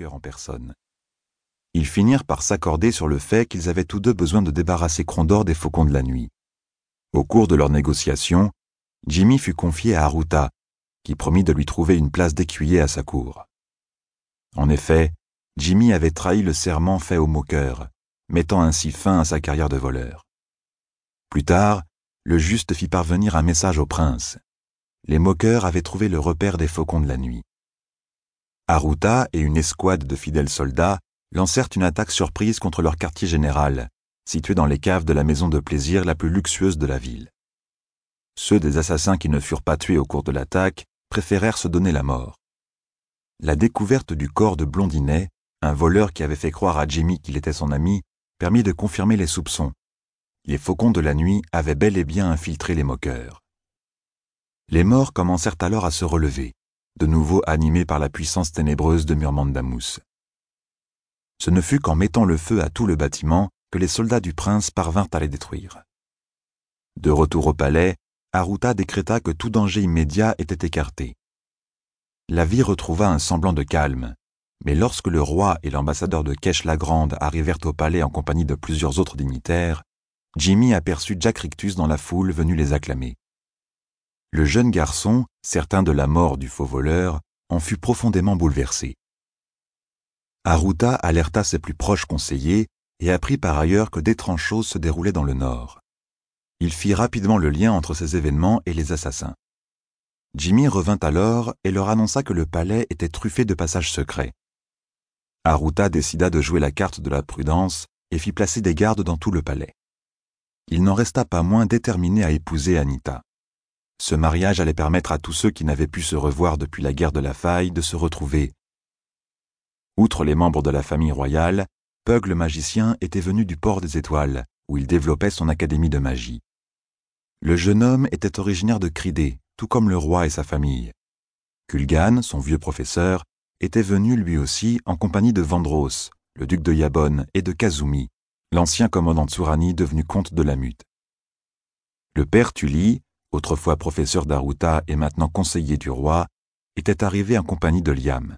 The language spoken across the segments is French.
en personne. Ils finirent par s'accorder sur le fait qu'ils avaient tous deux besoin de débarrasser Crondor des faucons de la nuit. Au cours de leurs négociations, Jimmy fut confié à Haruta, qui promit de lui trouver une place d'écuyer à sa cour. En effet, Jimmy avait trahi le serment fait au moqueur, mettant ainsi fin à sa carrière de voleur. Plus tard, le juste fit parvenir un message au prince. Les moqueurs avaient trouvé le repère des faucons de la nuit. Haruta et une escouade de fidèles soldats lancèrent une attaque surprise contre leur quartier général, situé dans les caves de la maison de plaisir la plus luxueuse de la ville. Ceux des assassins qui ne furent pas tués au cours de l'attaque préférèrent se donner la mort. La découverte du corps de Blondinet, un voleur qui avait fait croire à Jimmy qu'il était son ami, permit de confirmer les soupçons. Les faucons de la nuit avaient bel et bien infiltré les moqueurs. Les morts commencèrent alors à se relever, de nouveau animés par la puissance ténébreuse de Murmandamus. Ce ne fut qu'en mettant le feu à tout le bâtiment que les soldats du prince parvinrent à les détruire. De retour au palais, Aruta décréta que tout danger immédiat était écarté. La vie retrouva un semblant de calme, mais lorsque le roi et l'ambassadeur de Kesh la Grande arrivèrent au palais en compagnie de plusieurs autres dignitaires, Jimmy aperçut Jack Rictus dans la foule venue les acclamer. Le jeune garçon, certain de la mort du faux voleur, en fut profondément bouleversé. Aruta alerta ses plus proches conseillers et apprit par ailleurs que d'étranges choses se déroulaient dans le nord. Il fit rapidement le lien entre ces événements et les assassins. Jimmy revint alors et leur annonça que le palais était truffé de passages secrets. Aruta décida de jouer la carte de la prudence et fit placer des gardes dans tout le palais. Il n'en resta pas moins déterminé à épouser Anita. Ce mariage allait permettre à tous ceux qui n'avaient pu se revoir depuis la guerre de la faille de se retrouver Outre les membres de la famille royale, Pug le magicien était venu du port des étoiles, où il développait son académie de magie. Le jeune homme était originaire de Cridé, tout comme le roi et sa famille. Kulgan, son vieux professeur, était venu lui aussi en compagnie de Vandros, le duc de Yabon, et de Kazumi, l'ancien commandant Tsurani devenu comte de la Mute. Le père Tully, autrefois professeur d'Aruta et maintenant conseiller du roi, était arrivé en compagnie de Liam.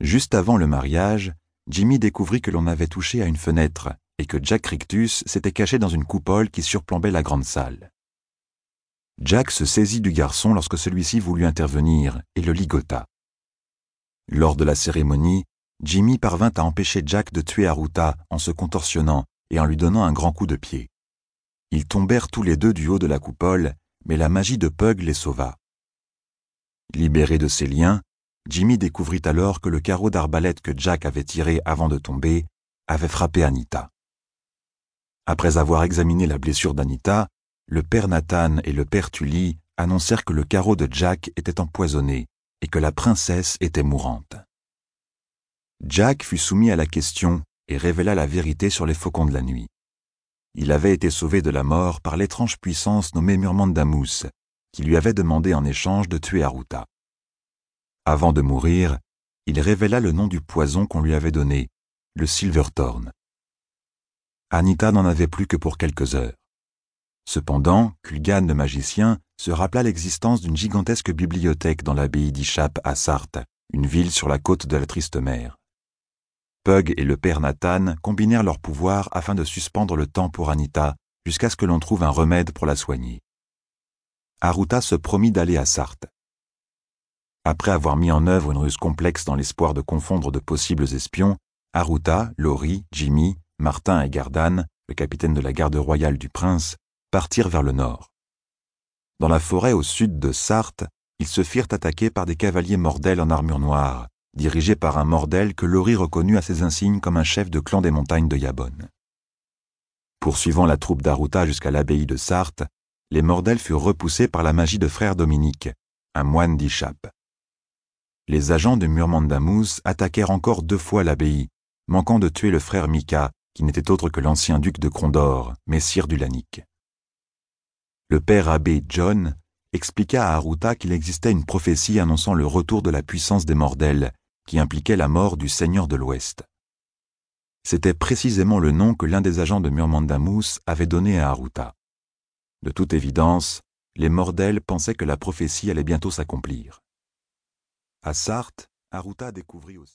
Juste avant le mariage, Jimmy découvrit que l'on avait touché à une fenêtre et que Jack Rictus s'était caché dans une coupole qui surplombait la grande salle. Jack se saisit du garçon lorsque celui-ci voulut intervenir et le ligota. Lors de la cérémonie, Jimmy parvint à empêcher Jack de tuer Aruta en se contorsionnant et en lui donnant un grand coup de pied. Ils tombèrent tous les deux du haut de la coupole, mais la magie de Pug les sauva. Libéré de ses liens, Jimmy découvrit alors que le carreau d'arbalète que Jack avait tiré avant de tomber avait frappé Anita. Après avoir examiné la blessure d'Anita, le père Nathan et le père Tully annoncèrent que le carreau de Jack était empoisonné et que la princesse était mourante. Jack fut soumis à la question et révéla la vérité sur les faucons de la nuit. Il avait été sauvé de la mort par l'étrange puissance nommée Murmandamus, qui lui avait demandé en échange de tuer Aruta. Avant de mourir, il révéla le nom du poison qu'on lui avait donné, le Silverthorn. Anita n'en avait plus que pour quelques heures. Cependant, Kulgan le magicien se rappela l'existence d'une gigantesque bibliothèque dans l'abbaye d'Ishap à Sarthe, une ville sur la côte de la Triste Mer. Pug et le père Nathan combinèrent leurs pouvoirs afin de suspendre le temps pour Anita jusqu'à ce que l'on trouve un remède pour la soigner. Aruta se promit d'aller à Sarthe. Après avoir mis en œuvre une ruse complexe dans l'espoir de confondre de possibles espions, Aruta, Laurie, Jimmy, Martin et Gardan, le capitaine de la garde royale du prince, partirent vers le nord. Dans la forêt au sud de Sarthe, ils se firent attaquer par des cavaliers mordels en armure noire, dirigés par un mordel que Laurie reconnut à ses insignes comme un chef de clan des montagnes de Yabon. Poursuivant la troupe d'Aruta jusqu'à l'abbaye de Sarthe, les mordels furent repoussés par la magie de frère Dominique, un moine d'Ichap les agents de Murmandamus attaquèrent encore deux fois l'abbaye, manquant de tuer le frère Mika, qui n'était autre que l'ancien duc de Condor, messire du Lanic. Le père abbé John expliqua à Aruta qu'il existait une prophétie annonçant le retour de la puissance des Mordels, qui impliquait la mort du seigneur de l'Ouest. C'était précisément le nom que l'un des agents de Murmandamus avait donné à Aruta. De toute évidence, les Mordels pensaient que la prophétie allait bientôt s'accomplir. À Sarthe, Aruta découvrit aussi